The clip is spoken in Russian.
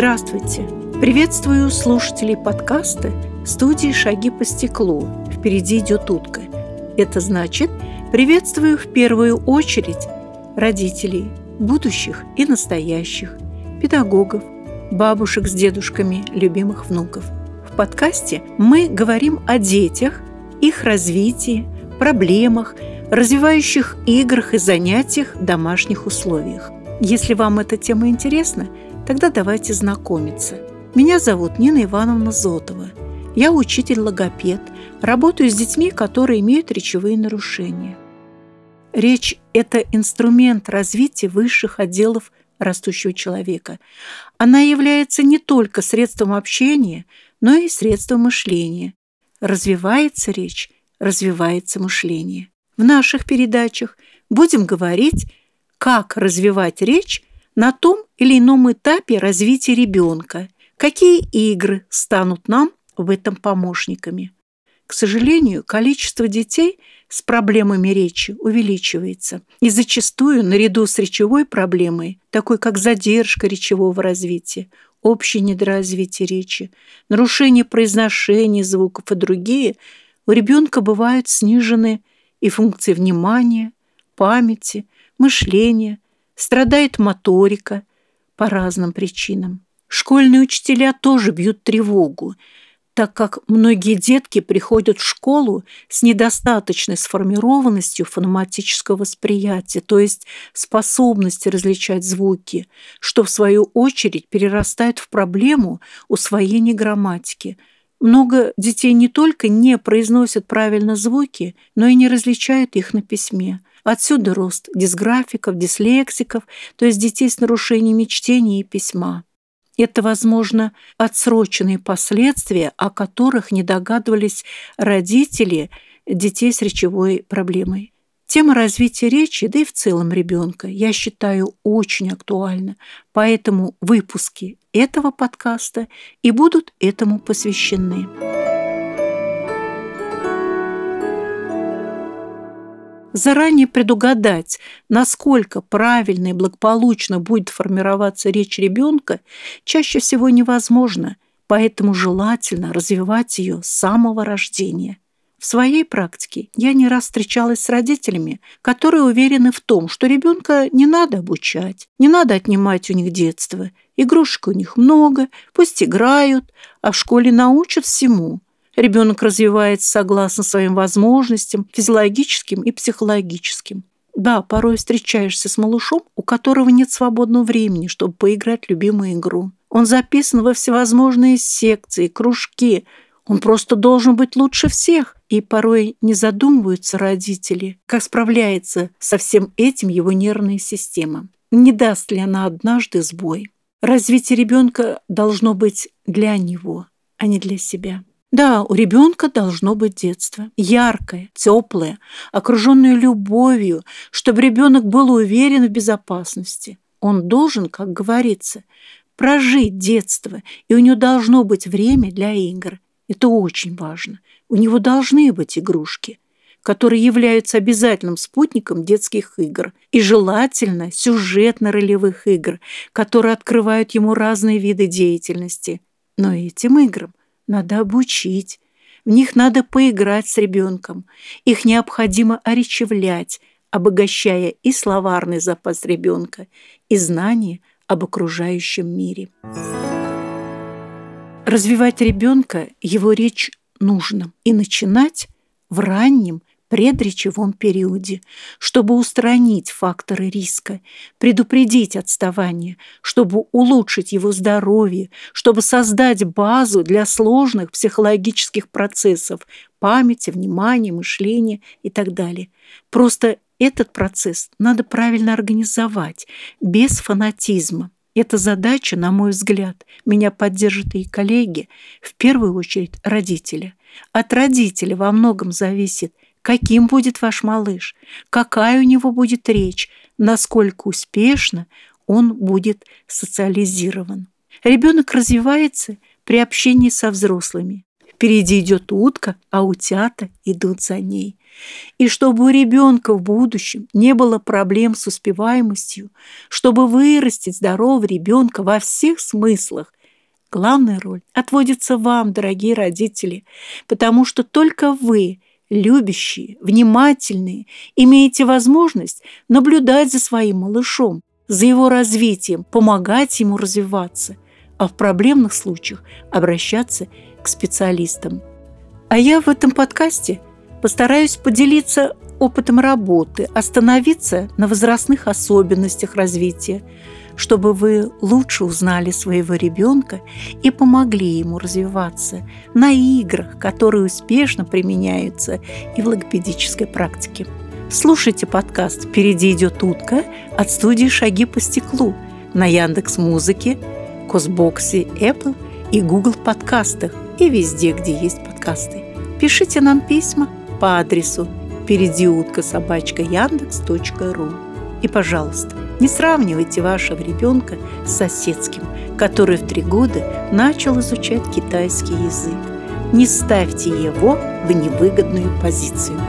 Здравствуйте! Приветствую слушателей подкаста студии «Шаги по стеклу». Впереди идет утка. Это значит, приветствую в первую очередь родителей, будущих и настоящих, педагогов, бабушек с дедушками, любимых внуков. В подкасте мы говорим о детях, их развитии, проблемах, развивающих играх и занятиях в домашних условиях. Если вам эта тема интересна, тогда давайте знакомиться. Меня зовут Нина Ивановна Зотова. Я учитель-логопед, работаю с детьми, которые имеют речевые нарушения. Речь – это инструмент развития высших отделов растущего человека. Она является не только средством общения, но и средством мышления. Развивается речь, развивается мышление. В наших передачах будем говорить, как развивать речь на том или ином этапе развития ребенка, какие игры станут нам в этом помощниками. К сожалению, количество детей с проблемами речи увеличивается, и зачастую наряду с речевой проблемой, такой как задержка речевого развития, общее недоразвитие речи, нарушение произношения звуков и другие, у ребенка бывают снижены и функции внимания, памяти, мышления, страдает моторика по разным причинам. Школьные учителя тоже бьют тревогу, так как многие детки приходят в школу с недостаточной сформированностью фонематического восприятия, то есть способности различать звуки, что в свою очередь перерастает в проблему усвоения грамматики – много детей не только не произносят правильно звуки, но и не различают их на письме. Отсюда рост дисграфиков, дислексиков, то есть детей с нарушениями чтения и письма. Это, возможно, отсроченные последствия, о которых не догадывались родители детей с речевой проблемой. Тема развития речи, да и в целом ребенка, я считаю очень актуальна, поэтому выпуски этого подкаста и будут этому посвящены. Заранее предугадать, насколько правильно и благополучно будет формироваться речь ребенка, чаще всего невозможно, поэтому желательно развивать ее с самого рождения – в своей практике я не раз встречалась с родителями, которые уверены в том, что ребенка не надо обучать, не надо отнимать у них детство. Игрушек у них много, пусть играют, а в школе научат всему. Ребенок развивается согласно своим возможностям, физиологическим и психологическим. Да, порой встречаешься с малышом, у которого нет свободного времени, чтобы поиграть в любимую игру. Он записан во всевозможные секции, кружки – он просто должен быть лучше всех. И порой не задумываются родители, как справляется со всем этим его нервная система. Не даст ли она однажды сбой? Развитие ребенка должно быть для него, а не для себя. Да, у ребенка должно быть детство. Яркое, теплое, окруженное любовью, чтобы ребенок был уверен в безопасности. Он должен, как говорится, прожить детство, и у него должно быть время для игр, это очень важно. У него должны быть игрушки, которые являются обязательным спутником детских игр и желательно сюжетно-ролевых игр, которые открывают ему разные виды деятельности. Но этим играм надо обучить, в них надо поиграть с ребенком, их необходимо оречевлять, обогащая и словарный запас ребенка, и знания об окружающем мире. Развивать ребенка, его речь нужно. И начинать в раннем предречевом периоде, чтобы устранить факторы риска, предупредить отставание, чтобы улучшить его здоровье, чтобы создать базу для сложных психологических процессов памяти, внимания, мышления и так далее. Просто этот процесс надо правильно организовать, без фанатизма. Эта задача, на мой взгляд, меня поддержат и коллеги, в первую очередь родители. От родителя во многом зависит, каким будет ваш малыш, какая у него будет речь, насколько успешно он будет социализирован. Ребенок развивается при общении со взрослыми. Впереди идет утка, а утята идут за ней. И чтобы у ребенка в будущем не было проблем с успеваемостью, чтобы вырастить здорового ребенка во всех смыслах, главная роль отводится вам, дорогие родители, потому что только вы, любящие, внимательные, имеете возможность наблюдать за своим малышом, за его развитием, помогать ему развиваться, а в проблемных случаях обращаться к специалистам. А я в этом подкасте постараюсь поделиться опытом работы, остановиться на возрастных особенностях развития, чтобы вы лучше узнали своего ребенка и помогли ему развиваться на играх, которые успешно применяются и в логопедической практике. Слушайте подкаст «Впереди идет утка» от студии «Шаги по стеклу» на Яндекс Музыке, Косбоксе, Apple и Google подкастах и везде, где есть подкасты. Пишите нам письма по адресу впереди утка собачка яндекс.ру. И, пожалуйста, не сравнивайте вашего ребенка с соседским, который в три года начал изучать китайский язык. Не ставьте его в невыгодную позицию.